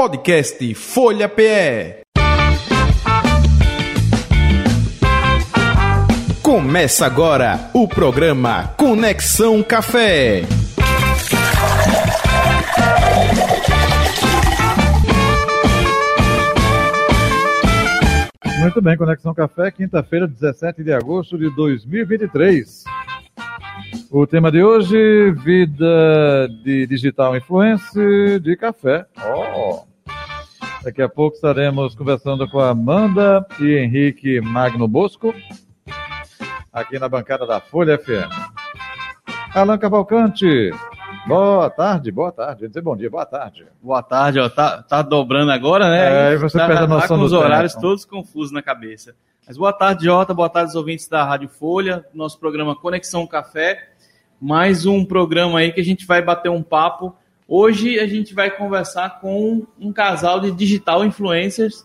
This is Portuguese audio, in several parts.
Podcast Folha PE. Começa agora o programa Conexão Café. Muito bem, Conexão Café, quinta-feira, 17 de agosto de 2023. O tema de hoje, vida de digital influencer de café. Oh. Daqui a pouco estaremos conversando com a Amanda e Henrique Magno Bosco, aqui na bancada da Folha FM. Alan Cavalcante, boa tarde, boa tarde. Dizer bom dia, boa tarde. Boa tarde, ó. Tá, tá dobrando agora, né? É, e você tá, perde a tá noção com do os horários tempo. todos confusos na cabeça. Mas boa tarde, Jota. Boa tarde, os ouvintes da Rádio Folha. Nosso programa Conexão Café. Mais um programa aí que a gente vai bater um papo. Hoje a gente vai conversar com um casal de digital influencers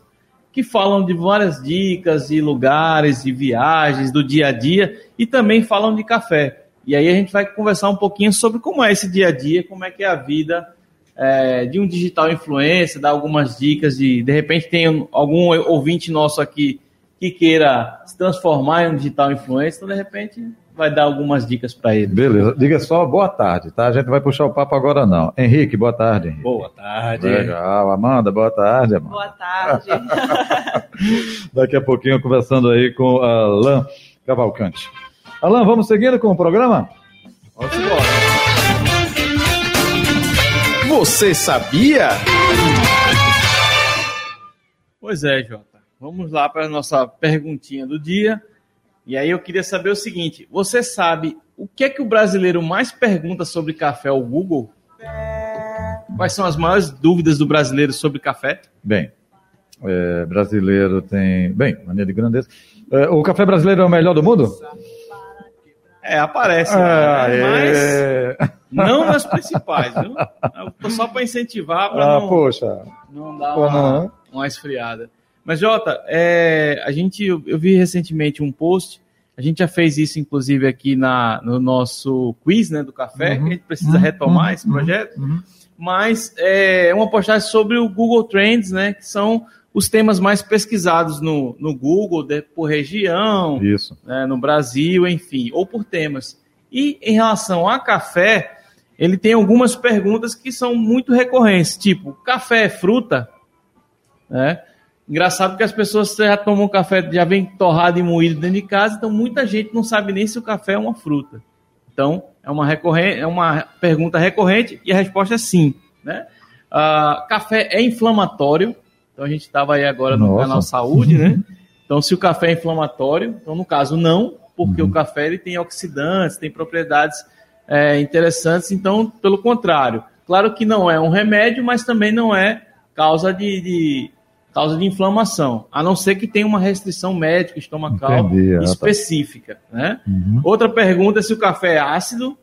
que falam de várias dicas de lugares, de viagens, do dia a dia e também falam de café. E aí a gente vai conversar um pouquinho sobre como é esse dia a dia, como é que é a vida é, de um digital influencer, dar algumas dicas de de repente tem algum ouvinte nosso aqui que queira se transformar em um digital influencer, então de repente vai dar algumas dicas para ele. Beleza, diga só boa tarde, tá? A gente vai puxar o papo agora não. Henrique, boa tarde, Henrique. Boa tarde. Legal, Amanda, boa tarde, Amanda. Boa tarde. Daqui a pouquinho conversando aí com Alan Cavalcante. Alan, vamos seguindo com o programa? Vamos embora. Você sabia? Pois é, Jota. Vamos lá para a nossa perguntinha do dia. E aí eu queria saber o seguinte: você sabe o que é que o brasileiro mais pergunta sobre café ao Google? Quais são as maiores dúvidas do brasileiro sobre café? Bem, é, brasileiro tem. Bem, maneira de grandeza. É, o café brasileiro é o melhor do mundo? É, aparece. Ah, né? Mas é. não nas principais, viu? Só para incentivar, para Ah, não, poxa. não dar uma, não. uma esfriada. Mas, Jota, é, a gente, eu, eu vi recentemente um post, a gente já fez isso, inclusive, aqui na, no nosso quiz né, do café, Uhum. que a gente precisa retomar esse projeto, Uhum. mas é uma postagem sobre o Google Trends, né, que são os temas mais pesquisados no, no Google, de- por região, Isso. né, no Brasil, enfim, ou por temas. E em relação a café, ele tem algumas perguntas que são muito recorrentes, tipo, café é fruta? Né? Engraçado que as pessoas já tomam café, já vem torrado e moído dentro de casa, então muita gente não sabe nem se o café é uma fruta. Então, é uma, recorrente, é uma pergunta recorrente e a resposta é sim. Né? Ah, café é inflamatório, então a gente estava aí agora no Nossa. canal Saúde, né? Então, se o café é inflamatório, então no caso não, porque Uhum. o café ele tem oxidantes, tem propriedades é, interessantes, então, pelo contrário. Claro que não é um remédio, mas também não é causa de, de- causa de inflamação, a não ser que tenha uma restrição médica estomacal Entendi, ah, tá. específica, né? Uhum. Outra pergunta é se o café é ácido.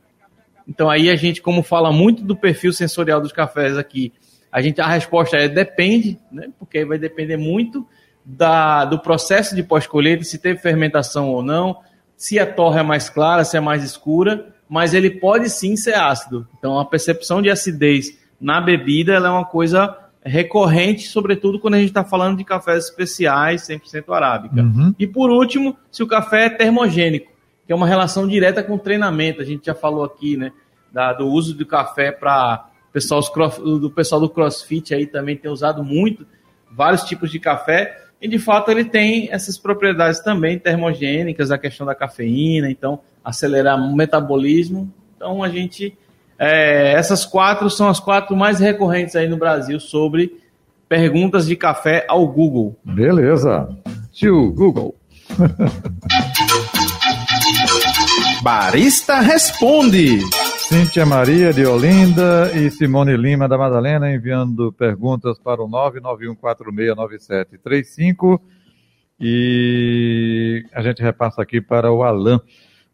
Então aí a gente, como fala muito do perfil sensorial dos cafés aqui, a gente a resposta é depende, né? Porque aí vai depender muito da, do processo de pós-colheita, se teve fermentação ou não, se a torre é mais clara, se é mais escura, mas ele pode sim ser ácido. Então a percepção de acidez na bebida ela é uma coisa recorrente, sobretudo quando a gente está falando de cafés especiais 100% arábica. Uhum. E por último, se o café é termogênico, que é uma relação direta com o treinamento. A gente já falou aqui, né, da- do uso do café para pessoal do pessoal do CrossFit aí também tem usado muito vários tipos de café. E de fato ele tem essas propriedades também termogênicas, a questão da cafeína, então acelerar o metabolismo. Então a gente é, essas quatro são as quatro mais recorrentes aí no Brasil sobre perguntas de café ao Google. Beleza. Tio Google. Barista Responde. Cíntia Maria de Olinda e Simone Lima da Madalena enviando perguntas para o 991469735 e a gente repassa aqui para o Alan.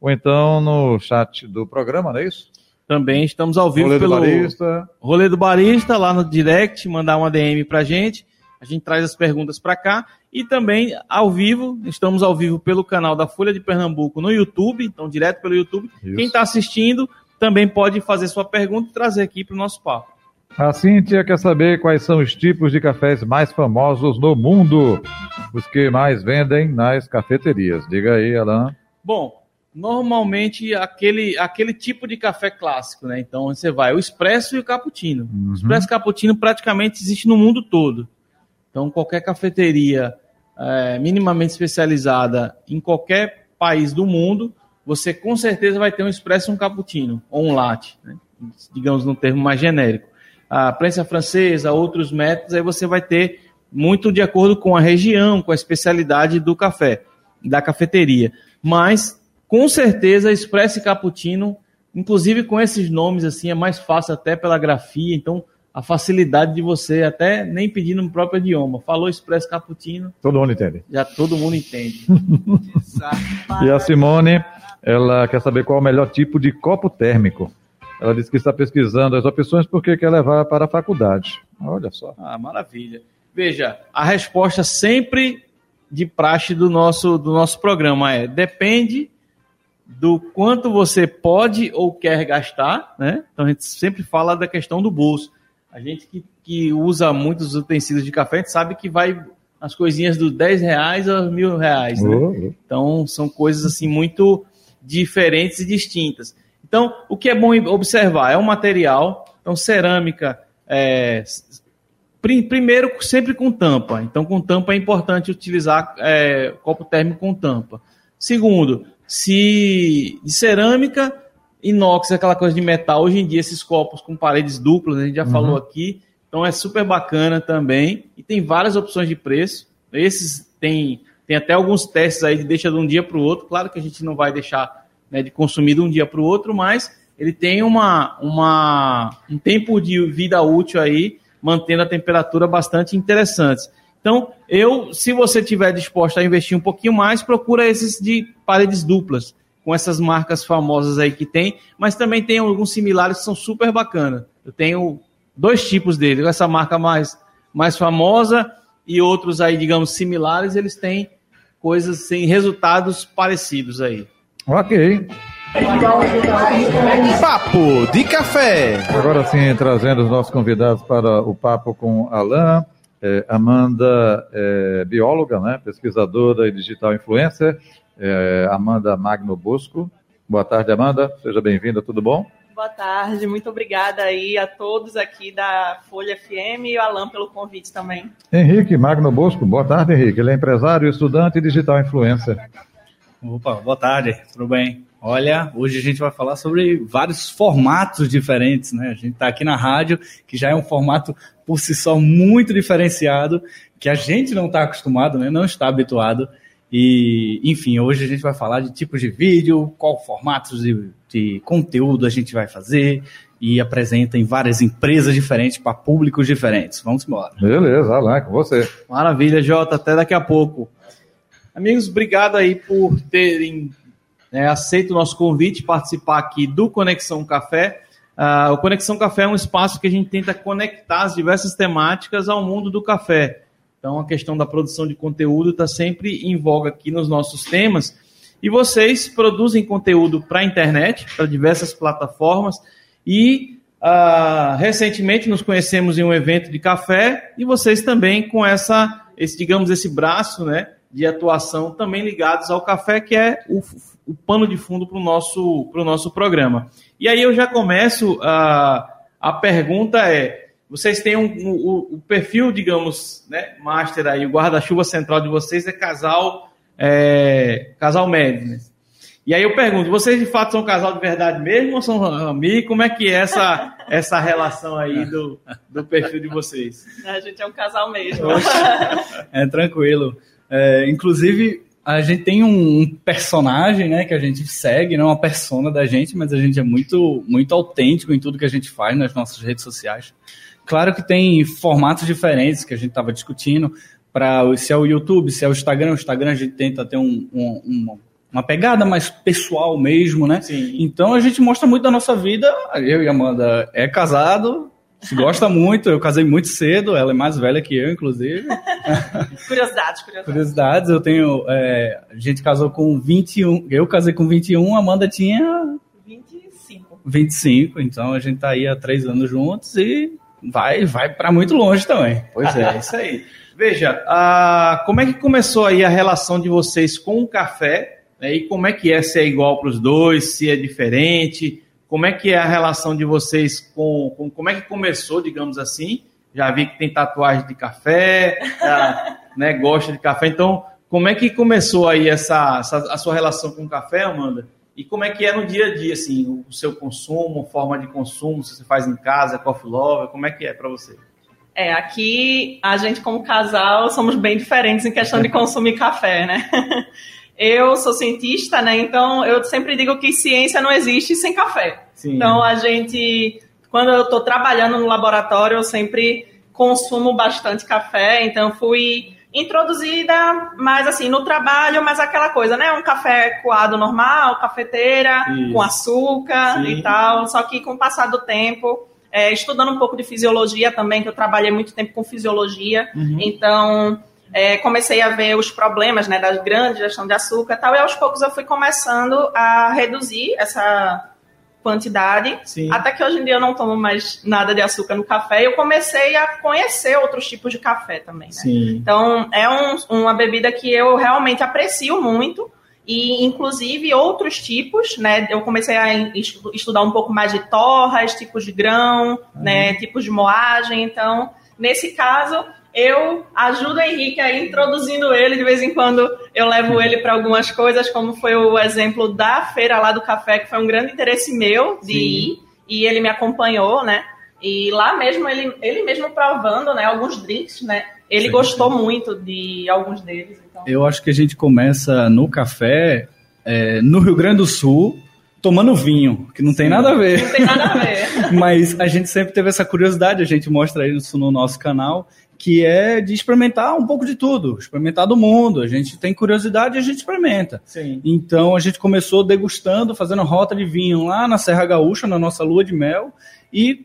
Ou então no chat do programa, não é isso? Também estamos ao vivo Rolê do pelo Barista. Rolê do Barista, lá no direct, mandar uma DM pra gente. A gente traz as perguntas para cá. E também ao vivo, estamos ao vivo pelo canal da Folha de Pernambuco no YouTube, então direto pelo YouTube. Isso. Quem está assistindo também pode fazer sua pergunta e trazer aqui para o nosso papo. A Cíntia quer saber quais são os tipos de cafés mais famosos no mundo, os que mais vendem nas cafeterias. Diga aí, Alan. Bom, normalmente aquele, aquele tipo de café clássico, né? Então você vai o expresso e o cappuccino. Uhum. O expresso e cappuccino praticamente existe no mundo todo. Então qualquer cafeteria é, minimamente especializada em qualquer país do mundo, você com certeza vai ter um expresso e um cappuccino, ou um latte, né? digamos num termo mais genérico. A prensa francesa, outros métodos, aí você vai ter muito de acordo com a região, com a especialidade do café, da cafeteria. Mas, com certeza, expresso e cappuccino, inclusive com esses nomes assim, é mais fácil até pela grafia, então a facilidade de você até nem pedir no próprio idioma. Falou expresso cappuccino, Todo mundo entende. já todo mundo entende. E a Simone, ela quer saber qual é o melhor tipo de copo térmico. Ela disse que está pesquisando as opções porque quer levar para a faculdade. Olha só. Ah, maravilha. Veja, a resposta sempre de praxe do nosso, do nosso programa é: depende do quanto você pode ou quer gastar, né? Então a gente sempre fala da questão do bolso. A gente que, que usa muitos utensílios de café, a gente sabe que vai as coisinhas dos 10 reais aos mil reais, né? Oh. Então, são coisas assim muito diferentes e distintas. Então, o que é bom observar é o material. Então, cerâmica, é, pri- primeiro, sempre com tampa. Então, com tampa é importante utilizar é, copo térmico com tampa. Segundo, se de cerâmica, inox, aquela coisa de metal. Hoje em dia, esses copos com paredes duplas, a gente já falou aqui. Então, é super bacana também. E tem várias opções de preço. Esses tem, tem até alguns testes aí de deixa de um dia para o outro. Claro que a gente não vai deixar né, de consumir de um dia para o outro, mas ele tem uma, uma, um tempo de vida útil aí, mantendo a temperatura bastante interessante. Então, eu, se você tiver disposto a investir um pouquinho mais, procura esses de paredes duplas, com essas marcas famosas aí que tem, mas também tem alguns similares que são super bacanas. Eu tenho dois tipos deles, essa marca mais, mais famosa e outros aí, digamos, similares, eles têm coisas, sem resultados parecidos aí. Ok. Papo de café. Agora sim, trazendo os nossos convidados para o papo com Alain. É, Amanda é bióloga, né? pesquisadora e digital influencer. É, Amanda Magno Bosco. Boa tarde, Amanda. Seja bem-vinda, tudo bom? Boa tarde, muito obrigada aí a todos aqui da Folha FM e o Alan pelo convite também. Henrique Magno Bosco. Boa tarde, Henrique. Ele é empresário, estudante e digital influencer. Opa, boa tarde, tudo bem? Olha, hoje a gente vai falar sobre vários formatos diferentes, né? A gente está aqui na rádio, que já é um formato por si só muito diferenciado, que a gente não está acostumado, né? Não está habituado. E, enfim, hoje a gente vai falar de tipos de vídeo, qual formatos de, de conteúdo a gente vai fazer e apresenta em várias empresas diferentes para públicos diferentes. Vamos embora. Beleza, Alain, com você. Maravilha, Jota, até daqui a pouco. Amigos, obrigado aí por terem né, aceito o nosso convite, participar aqui do Conexão Café. Ah, o Conexão Café é um espaço que a gente tenta conectar as diversas temáticas ao mundo do café. Então, a questão da produção de conteúdo está sempre em voga aqui nos nossos temas. E vocês produzem conteúdo para a internet, para diversas plataformas. E ah, recentemente nos conhecemos em um evento de café e vocês também com essa, esse, digamos, esse braço, né, de atuação também ligados ao café, que é o, o pano de fundo para o nosso, pro nosso programa. E aí eu já começo, a a pergunta é, vocês têm um, um- o, o perfil, digamos, né, master aí, o guarda-chuva central de vocês é casal, é, casal médio, né? E aí eu pergunto, vocês de fato são um casal de verdade mesmo ou são amigos? Como é que é essa, essa relação aí do, do perfil de vocês? A gente é um casal mesmo. É tranquilo. É, inclusive, a gente tem um, um personagem, né, que a gente segue, não é uma persona da gente, mas a gente é muito, muito autêntico em tudo que a gente faz nas nossas redes sociais. Claro que tem formatos diferentes que a gente estava discutindo para se é o YouTube, se é o Instagram. O Instagram a gente tenta ter um, um- uma, uma pegada mais pessoal mesmo, né? Sim. Então a gente mostra muito da nossa vida. Eu e Amanda é casado, se gosta muito. Eu casei muito cedo, ela é mais velha que eu, inclusive. Curiosidades, curiosidades. Curiosidades, eu tenho. é, a gente casou com 21. Eu casei com 21, a Amanda tinha 25. 25, então a gente tá aí há três anos juntos e vai, vai para muito longe também. Pois é, isso aí. Veja, como é que começou aí a relação de vocês com o café? Né, e como é que é se é igual para os dois, se é diferente? Como é que é a relação de vocês com, com como é que começou, digamos assim? Já vi que tem tatuagem de café, já, né, gosta de café. Então, como é que começou aí essa, essa, a sua relação com o café, Amanda? E como é que é no dia a dia, assim, o seu consumo, forma de consumo, se você faz em casa, coffee lover, como é que é para você? É, aqui a gente como casal somos bem diferentes em questão de consumir café, né? Eu sou cientista, né? Então eu sempre digo que ciência não existe sem café. Sim. Então a gente, quando eu estou trabalhando no laboratório, eu sempre consumo bastante café. Então fui introduzida mais assim no trabalho, mas aquela coisa, né? Um café coado normal, cafeteira, Isso. com açúcar Sim. e tal. Só que com o passar do tempo é, estudando um pouco de fisiologia também, que eu trabalhei muito tempo com fisiologia. Uhum. Então, é, comecei a ver os problemas né, da grande gestão de açúcar e tal, e aos poucos eu fui começando a reduzir essa quantidade, Sim. até que hoje em dia eu não tomo mais nada de açúcar no café, e eu comecei a conhecer outros tipos de café também, né? Então, é um, uma bebida que eu realmente aprecio muito, e inclusive outros tipos, né? Eu comecei a estudar um pouco mais de torras, tipos de grão, uhum. né? Tipos de moagem. Então, nesse caso, eu ajudo o Henrique a ir introduzindo ele de vez em quando. Eu levo ele para algumas coisas, como foi o exemplo da feira lá do café, que foi um grande interesse meu de Sim. ir e ele me acompanhou, né? E lá mesmo ele, ele mesmo provando, né? Alguns drinks, né? Ele Sim. gostou muito de alguns deles. Então. Eu acho que a gente começa no café, é, no Rio Grande do Sul, tomando vinho, que não Sim. tem nada a ver. Não tem nada a ver. Mas a gente sempre teve essa curiosidade, a gente mostra isso no nosso canal, que é de experimentar um pouco de tudo, experimentar do mundo. A gente tem curiosidade e a gente experimenta. Sim. Então a gente começou degustando, fazendo rota de vinho lá na Serra Gaúcha, na nossa lua de mel, e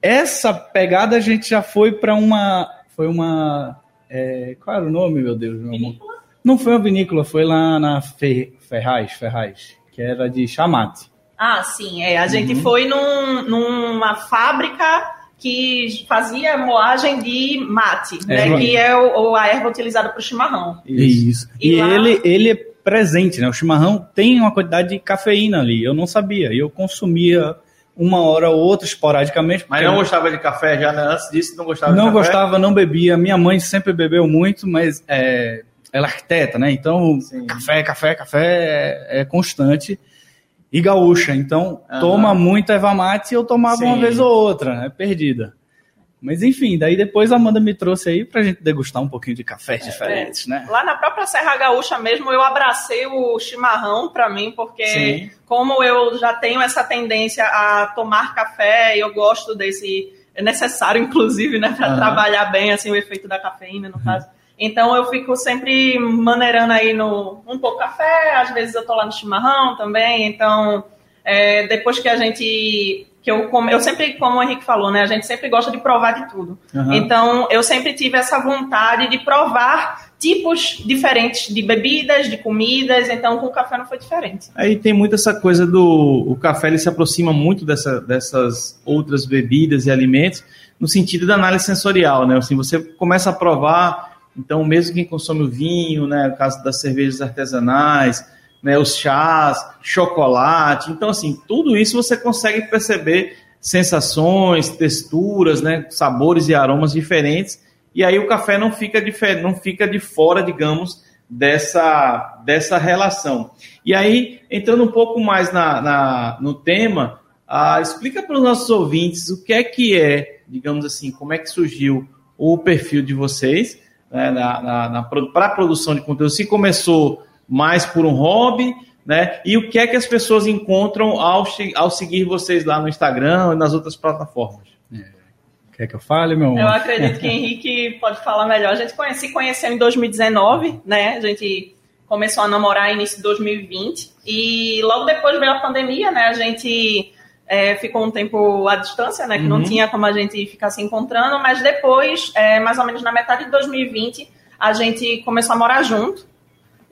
essa pegada a gente já foi para uma foi uma. É, qual era o nome, meu Deus? Meu amor? Não foi uma vinícola, foi lá na Fer, Ferraz, Ferraz, que era de chamate. Ah, sim, é. A gente uhum. foi num, numa fábrica que fazia moagem de mate, né? É, que é o, a erva utilizada para o chimarrão. Isso. E, e lá... ele, ele é presente, né? O chimarrão tem uma quantidade de cafeína ali. Eu não sabia. E eu consumia uma hora ou outra, esporadicamente. Mas não gostava de café já, né? Antes disso, não gostava Não de gostava, não bebia. Minha mãe sempre bebeu muito, mas é, ela é arquiteta, né? Então, Sim. café, café, café é, é, constante. E gaúcha, então uhum. toma muita Eva Mate e eu tomava Sim. uma vez ou outra, né? Perdida. Mas enfim, daí depois a Amanda me trouxe aí pra gente degustar um pouquinho de cafés é, diferentes, né? Lá na própria Serra Gaúcha mesmo, eu abracei o chimarrão para mim, porque Sim. como eu já tenho essa tendência a tomar café, eu gosto desse. É necessário, inclusive, né, para uhum. trabalhar bem assim, o efeito da cafeína, no uhum. caso. Então eu fico sempre maneirando aí no um pouco café, às vezes eu tô lá no chimarrão também. Então, é, depois que a gente que eu como, eu sempre, como o Henrique falou, né, a gente sempre gosta de provar de tudo. Uhum. Então, eu sempre tive essa vontade de provar tipos diferentes de bebidas, de comidas, então com o café não foi diferente. Aí tem muito essa coisa do o café ele se aproxima muito dessa, dessas outras bebidas e alimentos no sentido da análise sensorial, né? Assim, você começa a provar, então mesmo quem consome o vinho, né, no caso das cervejas artesanais, né, os chás, chocolate. Então, assim, tudo isso você consegue perceber sensações, texturas, né, sabores e aromas diferentes. E aí o café não fica de, não fica de fora, digamos, dessa, dessa relação. E aí, entrando um pouco mais na, na no tema, ah, explica para os nossos ouvintes o que é que é, digamos assim, como é que surgiu o perfil de vocês né, na, na, na para a produção de conteúdo. Se começou mais por um hobby, né? E o que é que as pessoas encontram ao, ao seguir vocês lá no Instagram e nas outras plataformas? É. Quer que eu fale, meu amor? Eu acredito que Henrique pode falar melhor. A gente conhece, se conheceu em 2019, né? A gente começou a namorar início de 2020 e logo depois veio a pandemia, né? A gente é, ficou um tempo à distância, né? Que uhum. não tinha como a gente ficar se encontrando, mas depois, é, mais ou menos na metade de 2020, a gente começou a morar junto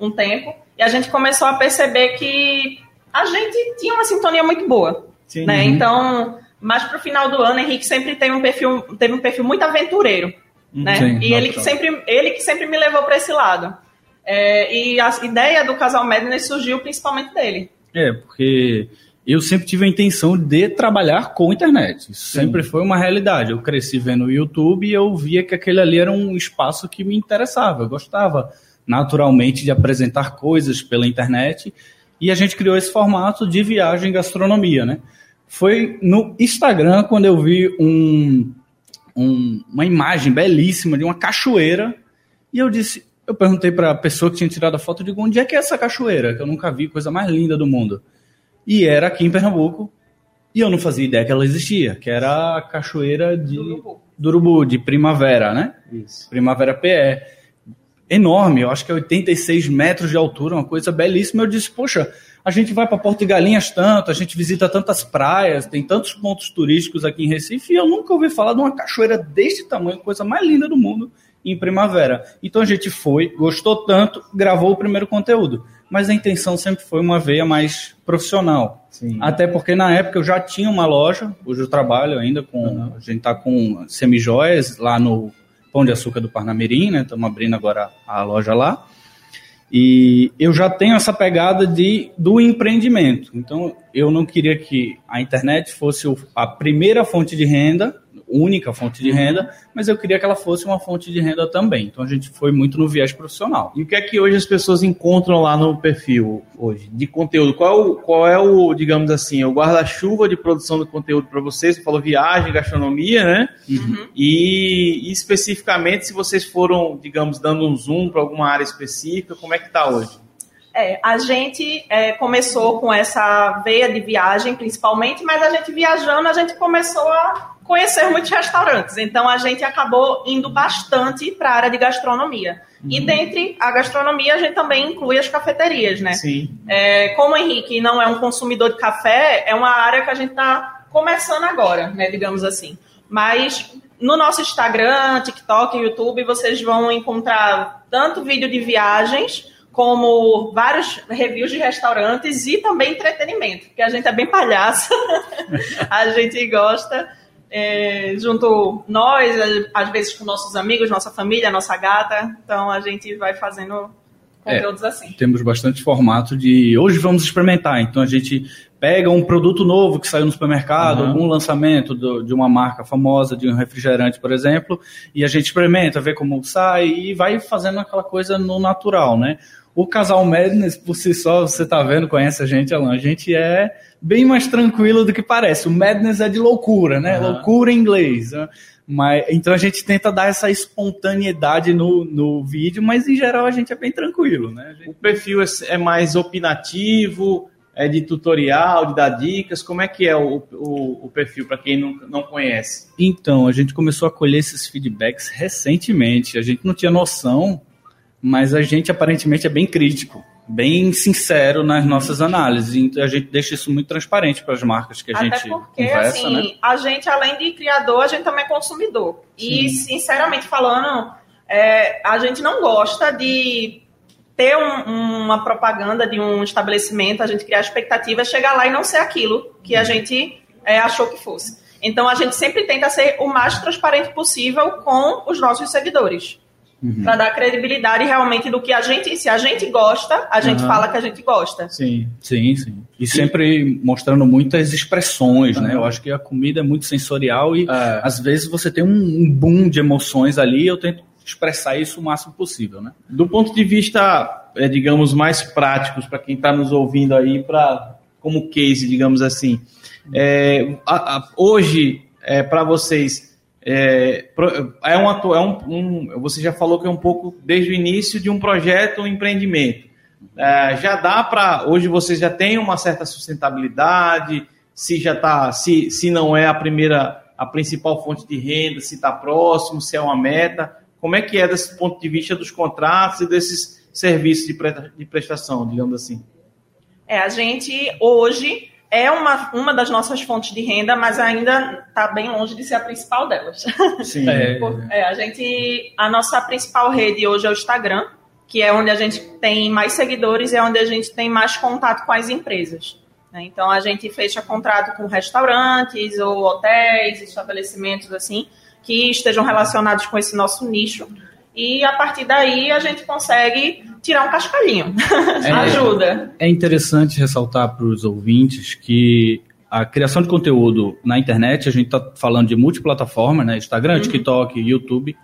um tempo, e a gente começou a perceber que a gente tinha uma sintonia muito boa. Sim, né? Uhum. Então, Mas para o final do ano, Henrique sempre teve um perfil, teve um perfil muito aventureiro, né? Sim, e ele que sempre, ele que sempre me levou para esse lado. É, e a ideia do casal Madness surgiu principalmente dele. É, porque eu sempre tive a intenção de trabalhar com internet. Isso sempre foi uma realidade. Eu cresci vendo o YouTube e eu via que aquele ali era um espaço que me interessava. Eu gostava naturalmente de apresentar coisas pela internet e a gente criou esse formato de viagem e gastronomia, né? Foi no Instagram quando eu vi um, um- uma imagem belíssima de uma cachoeira e eu disse, eu perguntei para a pessoa que tinha tirado a foto, digo, onde é que é essa cachoeira? Que eu nunca vi, coisa mais linda do mundo. E era aqui em Pernambuco, e eu não fazia ideia que ela existia, que era a cachoeira de do Urubu, de Primavera, né? Isso. Primavera PE. Enorme, eu acho que é 86 metros de altura, uma coisa belíssima. Eu disse, poxa, a gente vai para Porto de Galinhas tanto, a gente visita tantas praias, tem tantos pontos turísticos aqui em Recife, e eu nunca ouvi falar de uma cachoeira deste tamanho, coisa mais linda do mundo, em Primavera. Então a gente foi, gostou tanto, gravou o primeiro conteúdo. Mas a intenção sempre foi uma veia mais profissional. Sim. Até porque na época eu já tinha uma loja, hoje eu trabalho ainda com. A gente tá com semijoias lá no Pão de Açúcar do Parnamirim, né? Estamos abrindo agora a loja lá. E eu já tenho essa pegada de, do empreendimento. Então eu não queria que a internet fosse a primeira fonte de renda, única fonte de renda, mas eu queria que ela fosse uma fonte de renda também. Então a gente foi muito no viés profissional. E o que é que hoje as pessoas encontram lá no perfil hoje de conteúdo? Qual é o, qual é o digamos assim, o guarda-chuva de produção de conteúdo para vocês? Você falou viagem, gastronomia, né? E, e especificamente, se vocês foram, digamos, dando um zoom para alguma área específica, como é que está hoje? É, a gente é, começou com essa veia de viagem, principalmente, mas a gente viajando, a gente começou a conhecer muitos restaurantes. Então, a gente acabou indo bastante para a área de gastronomia. E dentre a gastronomia, a gente também inclui as cafeterias, né? Sim. É, como o Henrique não é um consumidor de café, é uma área que a gente está começando agora, né, digamos assim. Mas no nosso Instagram, TikTok, YouTube, vocês vão encontrar tanto vídeo de viagens, como vários reviews de restaurantes e também entretenimento, porque a gente é bem palhaça, a gente gosta. É, junto nós, às vezes com nossos amigos, nossa família, nossa gata, então a gente vai fazendo conteúdos assim. temos bastante formato de hoje vamos experimentar. Então a gente pega um produto novo que saiu no supermercado, Uhum. algum lançamento do- de uma marca famosa, de um refrigerante, por exemplo, e a gente experimenta, vê como sai e vai fazendo aquela coisa no natural, né? O casal Madness, por si só, você tá vendo, conhece a gente, Alan, a gente é bem mais tranquilo do que parece. O Madness é de loucura, né? Uhum. Loucura em inglês. né? Mas, então a gente tenta dar essa espontaneidade no, no vídeo, mas em geral a gente é bem tranquilo, né? Gente- O perfil é, é mais opinativo, é de tutorial, de dar dicas. Como é que é o, o, o perfil para quem não, não conhece? Então, a gente começou a colher esses feedbacks recentemente. A gente não tinha noção, mas a gente aparentemente é bem crítico, bem sincero nas nossas análises. Então, a gente deixa isso muito transparente para as marcas que a Até gente porque, conversa, assim, né? a gente, além de criador, a gente também é consumidor. E, sinceramente falando, é, a gente não gosta de ter um- uma propaganda de um estabelecimento, a gente criar expectativa, chegar lá e não ser aquilo que a gente é, achou que fosse. Então, a gente sempre tenta ser o mais transparente possível com os nossos seguidores. Uhum. Para dar credibilidade realmente do que a gente, se a gente gosta, a gente Uhum. fala que a gente gosta. Sim. Sim, sim. E sempre mostrando muitas expressões, né? Uhum. Eu acho que a comida é muito sensorial e É. às vezes você tem um, um boom de emoções ali e eu tento expressar isso o máximo possível, né? Do ponto de vista, é, digamos, mais práticos para quem está nos ouvindo aí, para como case, digamos assim, é, a- a- hoje para vocês é, é, um, é um, um- você já falou que é um pouco desde o início de um projeto, um empreendimento. É, já dá para hoje vocês já têm uma certa sustentabilidade, se já tá, se, se não é a primeira, a principal fonte de renda, se está próximo, se é uma meta. Como é que é desse ponto de vista dos contratos e desses serviços de, pre- de prestação, digamos assim? É, a gente hoje é uma, uma das nossas fontes de renda, mas ainda está bem longe de ser a principal delas. Sim. É, é, a gente, a nossa principal rede hoje é o Instagram, que é onde a gente tem mais seguidores e é onde a gente tem mais contato com as empresas. Né? Então a gente fecha contrato com restaurantes ou hotéis, estabelecimentos assim, que estejam relacionados com esse nosso nicho. E a partir daí a gente consegue tirar um cascalhinho. É, Ajuda. É interessante ressaltar para os ouvintes que a criação de conteúdo na internet, a gente está falando de multiplataforma, né? Instagram, uhum. TikTok, YouTube,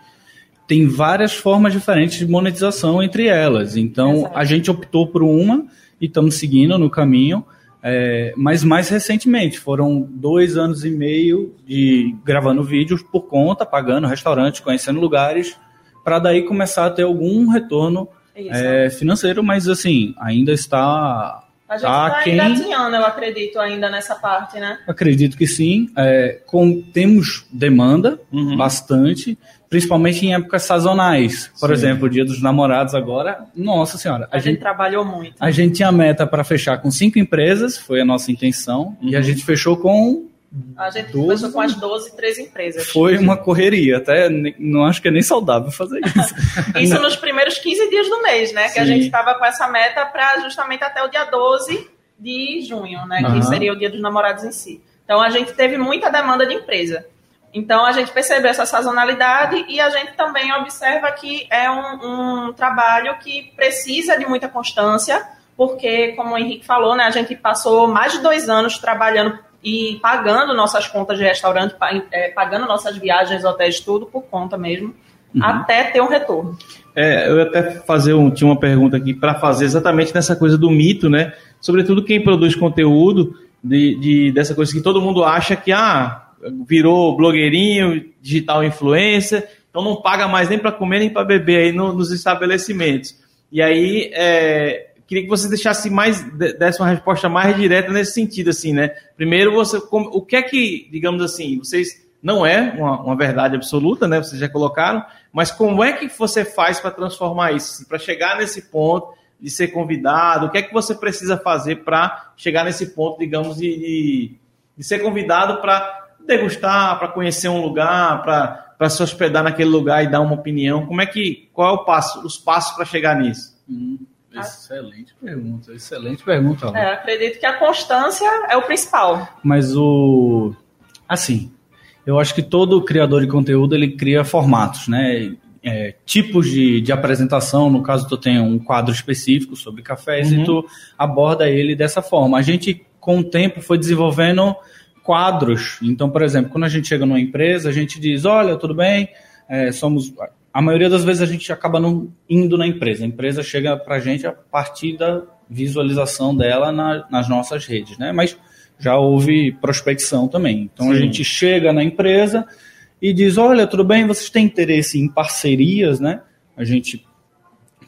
tem várias formas diferentes de monetização entre elas. Então, Exato. a gente optou por uma e estamos seguindo no caminho. É, mas mais recentemente, foram dois anos e meio de gravando vídeos por conta, pagando restaurantes, conhecendo lugares, para daí começar a ter algum retorno é, financeiro, mas assim, ainda está. A gente está quem... engatinhando, eu acredito, ainda nessa parte, né? Acredito que sim. É, com, temos demanda uhum. bastante, principalmente em épocas sazonais. Por sim. exemplo, o Dia dos Namorados agora, nossa senhora. A, a gente, gente, trabalhou muito. A gente tinha meta para fechar com cinco empresas, foi a nossa intenção, uhum. e a uhum. gente fechou com a gente 12, começou com as 12, 13 empresas. Foi uma correria, até não acho que é nem saudável fazer isso. isso nos primeiros 15 dias do mês, né? Sim. Que a gente estava com essa meta para justamente até o dia 12 de junho, né? Uhum. Que seria o dia dos namorados em si. Então a gente teve muita demanda de empresa. Então a gente percebeu essa sazonalidade e a gente também observa que é um, um trabalho que precisa de muita constância, porque, como o Henrique falou, né, a gente passou mais de dois anos trabalhando e pagando nossas contas de restaurante, é, pagando nossas viagens, hotéis, tudo por conta mesmo, uhum. até ter um retorno. É, eu ia até fazer um, tinha uma pergunta aqui para fazer exatamente nessa coisa do mito, né? Sobretudo quem produz conteúdo de, de, dessa coisa que todo mundo acha que ah, virou blogueirinho, digital influencer, então não paga mais nem para comer nem para beber aí no, nos estabelecimentos. E aí é, queria que você deixasse mais, desse uma resposta mais direta nesse sentido, assim, né? Primeiro, você, o que é que, digamos assim, vocês não é uma, uma verdade absoluta, né? Vocês já colocaram, mas como é que você faz para transformar isso, assim, para chegar nesse ponto de ser convidado? O que é que você precisa fazer para chegar nesse ponto, digamos, de, de, de ser convidado para degustar, para conhecer um lugar, para se hospedar naquele lugar e dar uma opinião? Como é que, qual é o passo, os passos para chegar nisso? Hum. Excelente pergunta, excelente pergunta. É, acredito que a constância é o principal. Mas o. Assim, eu acho que todo criador de conteúdo ele cria formatos, né? É, tipos de, de apresentação. No caso, tu tem um quadro específico sobre cafés uhum. e tu aborda ele dessa forma. A gente, com o tempo, foi desenvolvendo quadros. Então, por exemplo, quando a gente chega numa empresa, a gente diz: Olha, tudo bem, é, somos a maioria das vezes a gente acaba não indo na empresa. A empresa chega para a gente a partir da visualização dela na, nas nossas redes, né? Mas já houve prospecção também. Então Sim. a gente chega na empresa e diz: olha, tudo bem, vocês têm interesse em parcerias, né? A gente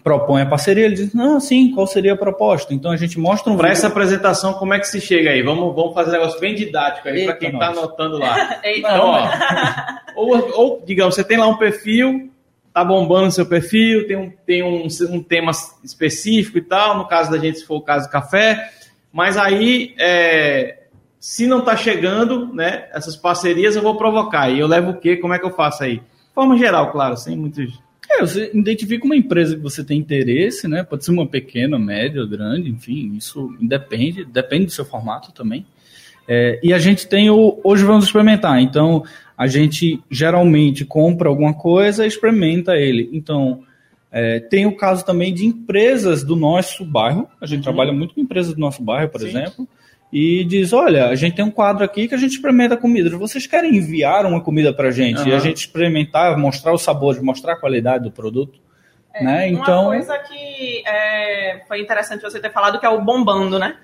propõe a parceria, ele diz: não, sim, qual seria a proposta? Então a gente mostra um. Para essa apresentação, como é que se chega aí? Vamos, vamos fazer um negócio bem didático aí para quem está anotando lá. Eita, então, ó, ou, ou, digamos, você tem lá um perfil tá bombando seu perfil, tem um, tem um, um tema específico e tal, no caso da gente, se for o caso café, mas aí, é, se não tá chegando, né, essas parcerias eu vou provocar, e eu levo o quê, como é que eu faço aí? De forma geral, claro, sem muitos... É, você identifica uma empresa que você tem interesse, né, pode ser uma pequena, média, grande, enfim, isso depende, depende do seu formato também, é, e a gente tem o Hoje Vamos Experimentar. Então, a gente geralmente compra alguma coisa e experimenta ele. Então, é, tem o caso também de empresas do nosso bairro. A gente uhum. trabalha muito com empresas do nosso bairro, por Sim. exemplo. E diz: Olha, a gente tem um quadro aqui que a gente experimenta comida. Vocês querem enviar uma comida para a gente? Uhum. E a gente experimentar, mostrar o sabor, mostrar a qualidade do produto. É, né? Então, uma coisa que é, foi interessante você ter falado que é o bombando, né?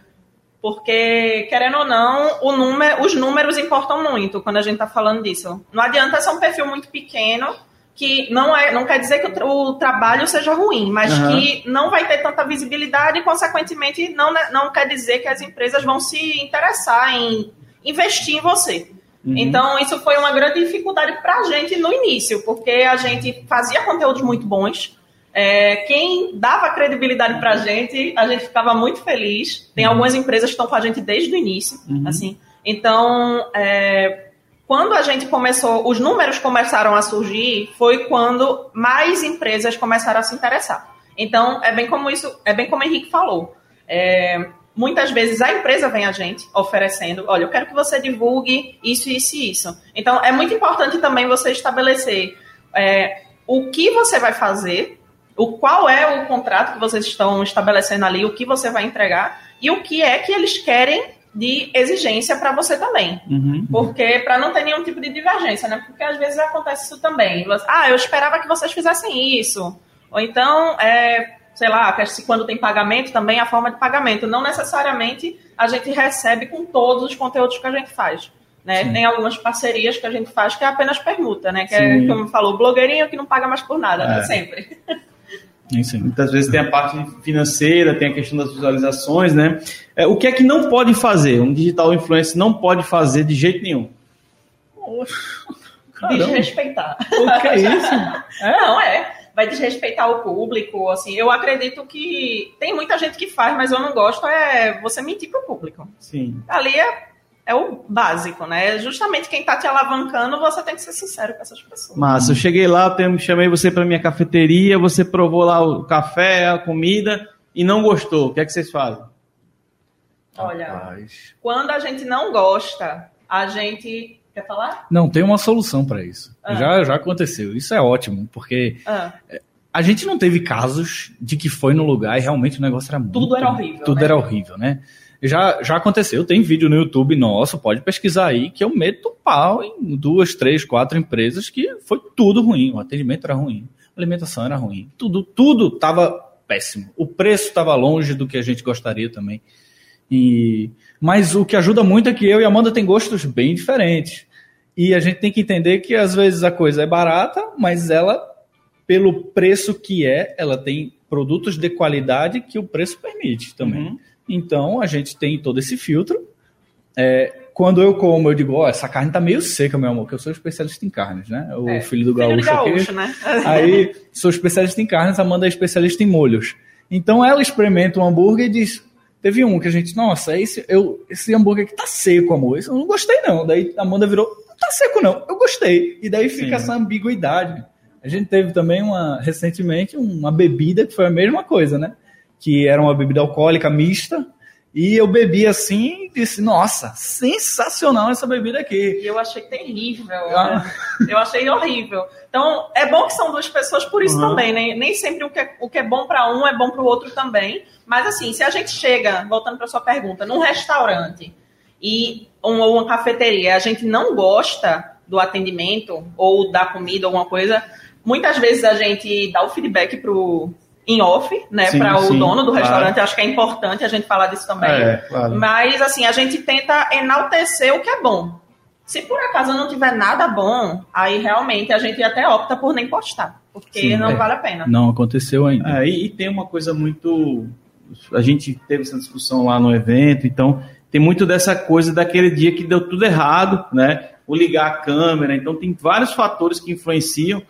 Porque, querendo ou não, o número, os números importam muito quando a gente está falando disso. Não adianta ser um perfil muito pequeno, que não, é, não quer dizer que o, o trabalho seja ruim, mas uhum. que não vai ter tanta visibilidade e, consequentemente, não, não quer dizer que as empresas vão se interessar em investir em você. Uhum. Então, isso foi uma grande dificuldade para a gente no início, porque a gente fazia conteúdos muito bons, é, quem dava credibilidade para a gente, a gente ficava muito feliz. Tem uhum. algumas empresas que estão com a gente desde o início, uhum. assim. Então, é, quando a gente começou, os números começaram a surgir, foi quando mais empresas começaram a se interessar. Então, é bem como isso, é bem como o Henrique falou. É, muitas vezes a empresa vem a gente oferecendo, olha, eu quero que você divulgue isso, isso e isso. Então, é muito importante também você estabelecer é, o que você vai fazer, o qual é o contrato que vocês estão estabelecendo ali, o que você vai entregar e o que é que eles querem de exigência para você também. Uhum. Porque para não ter nenhum tipo de divergência, né? Porque às vezes acontece isso também. Ah, eu esperava que vocês fizessem isso. Ou então, é, sei lá, quando tem pagamento também a forma de pagamento. Não necessariamente a gente recebe com todos os conteúdos que a gente faz. Né? Tem algumas parcerias que a gente faz que é apenas permuta, né? Que é, Sim. como falou, blogueirinho que não paga mais por nada, né? É. sempre. Isso aí. Muitas vezes tem a parte financeira, tem a questão das visualizações, né? É, o que é que não pode fazer? Um digital influencer não pode fazer de jeito nenhum. Desrespeitar. O que é isso? Não, é. Vai desrespeitar o público, assim. Eu acredito que tem muita gente que faz, mas eu não gosto, é você mentir pro público. Sim. Ali é, é o básico, né? Justamente quem tá te alavancando, você tem que ser sincero com essas pessoas. Massa, eu cheguei lá, eu chamei você para minha cafeteria, você provou lá o café, a comida e não gostou. O que é que vocês fazem? Olha, Rapaz. quando a gente não gosta, a gente. Quer falar? Não, tem uma solução para isso. Ah. Já, já aconteceu. Isso é ótimo, porque Ah, a gente não teve casos de que foi no lugar e realmente o negócio era muito. Tudo era horrível, Tudo né? era horrível, né? Já, já aconteceu, tem vídeo no YouTube nosso, pode pesquisar aí, que eu meto pau em duas, três, quatro empresas que foi tudo ruim. O atendimento era ruim, a alimentação era ruim, tudo, tudo tava péssimo. O preço estava longe do que a gente gostaria também. E, mas o que ajuda muito é que eu e a Amanda tem gostos bem diferentes. E a gente tem que entender que às vezes a coisa é barata, mas ela, pelo preço que é, ela tem produtos de qualidade que o preço permite também. Uhum. Então a gente tem todo esse filtro. É, quando eu como, eu digo, ó, essa carne tá meio seca, meu amor, que eu sou especialista em carnes, né? O É, filho do filho de gaúcho, gaúcho, aqui. né? Aí, sou especialista em carnes, a Amanda é especialista em molhos. Então ela experimenta um hambúrguer e diz: Teve um que a gente, nossa, esse, eu, esse hambúrguer aqui tá seco, amor. Esse eu não gostei, não. Daí a Amanda virou: Não tá seco, não. Eu gostei. E daí fica Sim. essa ambiguidade. A gente teve também uma, recentemente uma bebida que foi a mesma coisa, né? Que era uma bebida alcoólica mista. E eu bebi assim e disse: Nossa, sensacional essa bebida aqui. E eu achei terrível. Ah. né? Eu achei horrível. Então, é bom que são duas pessoas por isso Uhum. também, né? Nem sempre o que é, o que é bom para um é bom para o outro também. Mas, assim, se a gente chega, voltando para sua pergunta, num restaurante e um, ou uma cafeteria, a gente não gosta do atendimento ou da comida, alguma coisa, muitas vezes a gente dá o feedback pro em off, né, para o sim, dono do claro. restaurante. Acho que é importante a gente falar disso também. É, claro. Mas, assim, a gente tenta enaltecer o que é bom. Se por acaso não tiver nada bom, aí realmente a gente até opta por nem postar. Porque Sim, não é. vale a pena. Não aconteceu ainda. É, e, e tem uma coisa muito. A gente teve essa discussão lá no evento, então tem muito dessa coisa daquele dia que deu tudo errado, né? O ligar a câmera, então tem vários fatores que influenciam.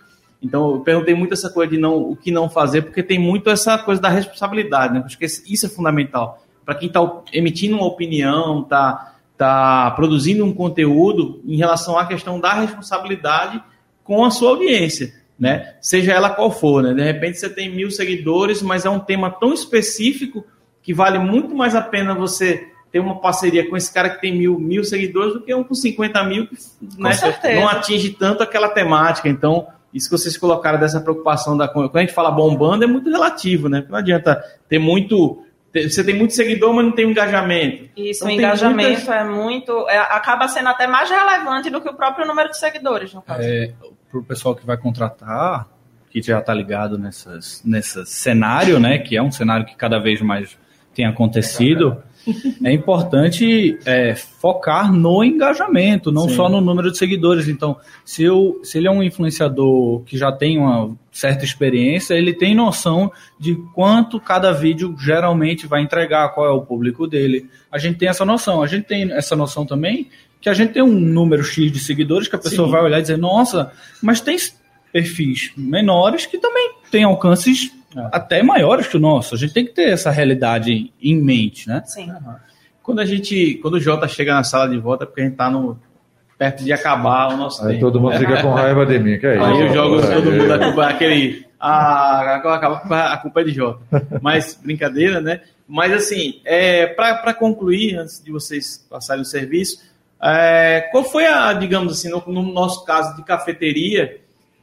Então eu perguntei muito essa coisa de não, o que não fazer, porque tem muito essa coisa da responsabilidade, né? Acho que isso é fundamental. Para quem está emitindo uma opinião, está tá produzindo um conteúdo em relação à questão da responsabilidade com a sua audiência, né? Seja ela qual for, né? De repente você tem mil seguidores, mas é um tema tão específico que vale muito mais a pena você ter uma parceria com esse cara que tem mil, mil seguidores do que um com 50 mil que né, não atinge tanto aquela temática. Então, isso que vocês colocaram dessa preocupação da quando a gente fala bombando é muito relativo, né? Porque não adianta ter muito. Você tem muito seguidor, mas não tem um engajamento. Isso, Então, o engajamento muitas- é muito. é, acaba sendo até mais relevante do que o próprio número de seguidores, no caso. É, para o pessoal que vai contratar, que já está ligado nessas, nesse cenário, né, que é um cenário que cada vez mais tem acontecido, é importante é, focar no engajamento, não Sim. só no número de seguidores. Então, se, eu, se ele é um influenciador que já tem uma certa experiência, ele tem noção de quanto cada vídeo geralmente vai entregar, qual é o público dele. A gente tem essa noção. A gente tem essa noção também que a gente tem um número X de seguidores que a pessoa Sim. vai olhar e dizer, nossa, mas tem perfis menores que também têm alcances. Até maiores que o nosso. A gente tem que ter essa realidade em mente, né? Sim. Quando a gente. Quando o Jota chega na sala de volta, é porque a gente tá no, perto de acabar o nosso Aí tempo. todo mundo fica com raiva de mim, que é isso? Aí eu jogo todo mundo aqui, aquele, a, a, a culpa é de Jota. Mas, brincadeira, né? Mas, assim, é, para concluir, antes de vocês passarem o serviço, é, qual foi a, digamos assim, no, no nosso caso de cafeteria,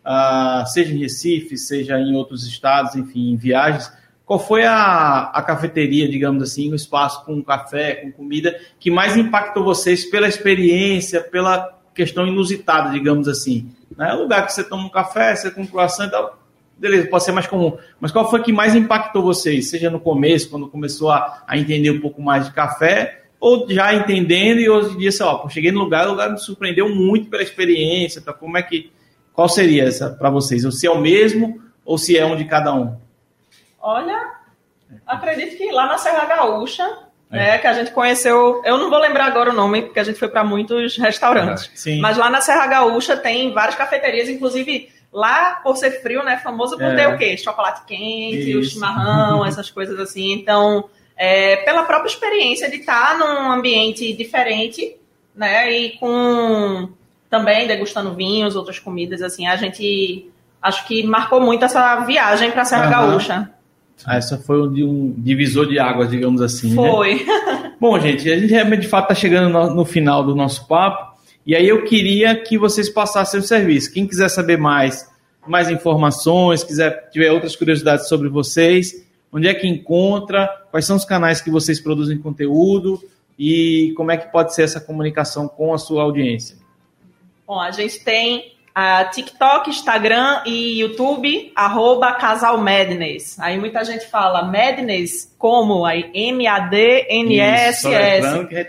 uh, seja em Recife, seja em outros estados, enfim, em viagens, qual foi a, a cafeteria, digamos assim, o espaço com café, com comida, que mais impactou vocês pela experiência, pela questão inusitada, digamos assim? Né? É o lugar que você toma um café, você com um croissant e tal, beleza, pode ser mais comum. Mas qual foi que mais impactou vocês? Seja no começo, quando começou a, a entender um pouco mais de café, ou já entendendo e hoje em dia, sei lá, cheguei no lugar, o lugar me surpreendeu muito pela experiência, tá? como é que, qual seria essa para vocês? Ou se é o mesmo ou se é um de cada um? Olha, acredito que lá na Serra Gaúcha, é. né, que a gente conheceu, eu não vou lembrar agora o nome, porque a gente foi para muitos restaurantes, Sim. mas lá na Serra Gaúcha tem várias cafeterias, inclusive lá, por ser frio, né, famoso por É. ter o quê? Chocolate quente, o Isso. chimarrão, essas coisas assim, então, é, pela própria experiência de estar num ambiente diferente, né, e com também degustando vinhos, outras comidas, assim, a gente acho que marcou muito essa viagem para Serra Aham. Gaúcha. Ah, essa foi um, um divisor de águas, digamos assim. né? Foi. Bom, gente, a gente realmente de fato está chegando no, no final do nosso papo. E aí eu queria que vocês passassem o serviço. Quem quiser saber mais, mais informações, quiser tiver outras curiosidades sobre vocês, onde é que encontra, quais são os canais que vocês produzem conteúdo e como é que pode ser essa comunicação com a sua audiência. Bom, a gente tem a TikTok, Instagram e YouTube, arroba Casal Madness. Aí muita gente fala Madness como? Aí M-A-D-N-S-S.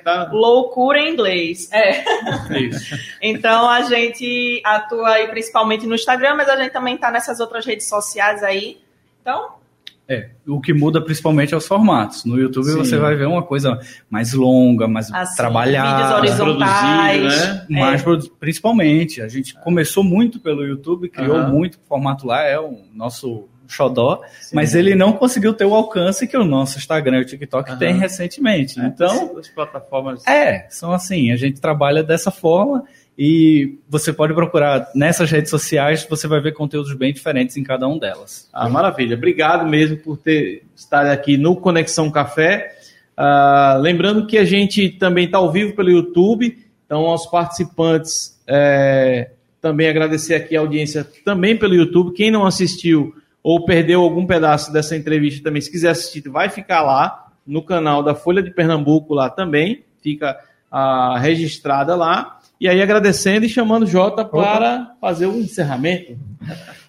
tá- Loucura em inglês. É. Isso. Então a gente atua aí principalmente no Instagram, mas a gente também tá nessas outras redes sociais aí. Então, É, o que muda principalmente é os formatos. No YouTube Sim. você vai ver uma coisa mais longa, mais assim, trabalhada. vídeos horizontais. né? Mais É. produ- principalmente. A gente começou muito pelo YouTube, criou Aham. muito o formato lá, é o nosso xodó, Sim. mas ele não conseguiu ter o alcance que o nosso Instagram e o TikTok Aham. tem recentemente. É, Então, as plataformas. é, são assim, a gente trabalha dessa forma e você pode procurar nessas redes sociais, você vai ver conteúdos bem diferentes em cada um delas. Ah, maravilha. Obrigado mesmo por ter estar aqui no Conexão Café. Ah, lembrando que a gente também está ao vivo pelo YouTube, então aos participantes é, também agradecer aqui a audiência também pelo YouTube. Quem não assistiu ou perdeu algum pedaço dessa entrevista também, se quiser assistir, vai ficar lá no canal da Folha de Pernambuco lá também, fica ah, registrada lá. E aí agradecendo e chamando o Jota para fazer o encerramento.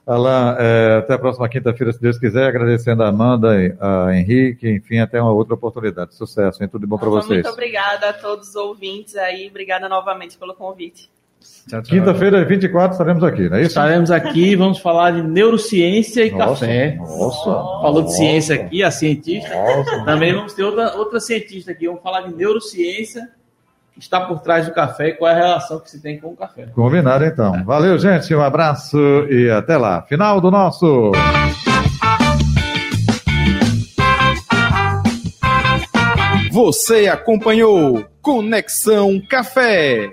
Alain, é, até a próxima quinta-feira, se Deus quiser, agradecendo a Amanda, e a Henrique, enfim, até uma outra oportunidade. Sucesso, hein? Tudo de bom para vocês. muito obrigada a todos os ouvintes aí. Obrigada novamente pelo convite. Quinta-feira, 24, estaremos aqui, não é isso? Estaremos aqui, vamos falar de neurociência e Nossa, café. Nossa. Falou de nossa, ciência aqui, a cientista. Nossa. Também vamos ter outra, outra cientista aqui. Vamos falar de neurociência, está por trás do café e qual é a relação que se tem com o café. Combinado, então. Valeu, gente. Um abraço e até lá. Final do nosso. Você acompanhou Conexão Café.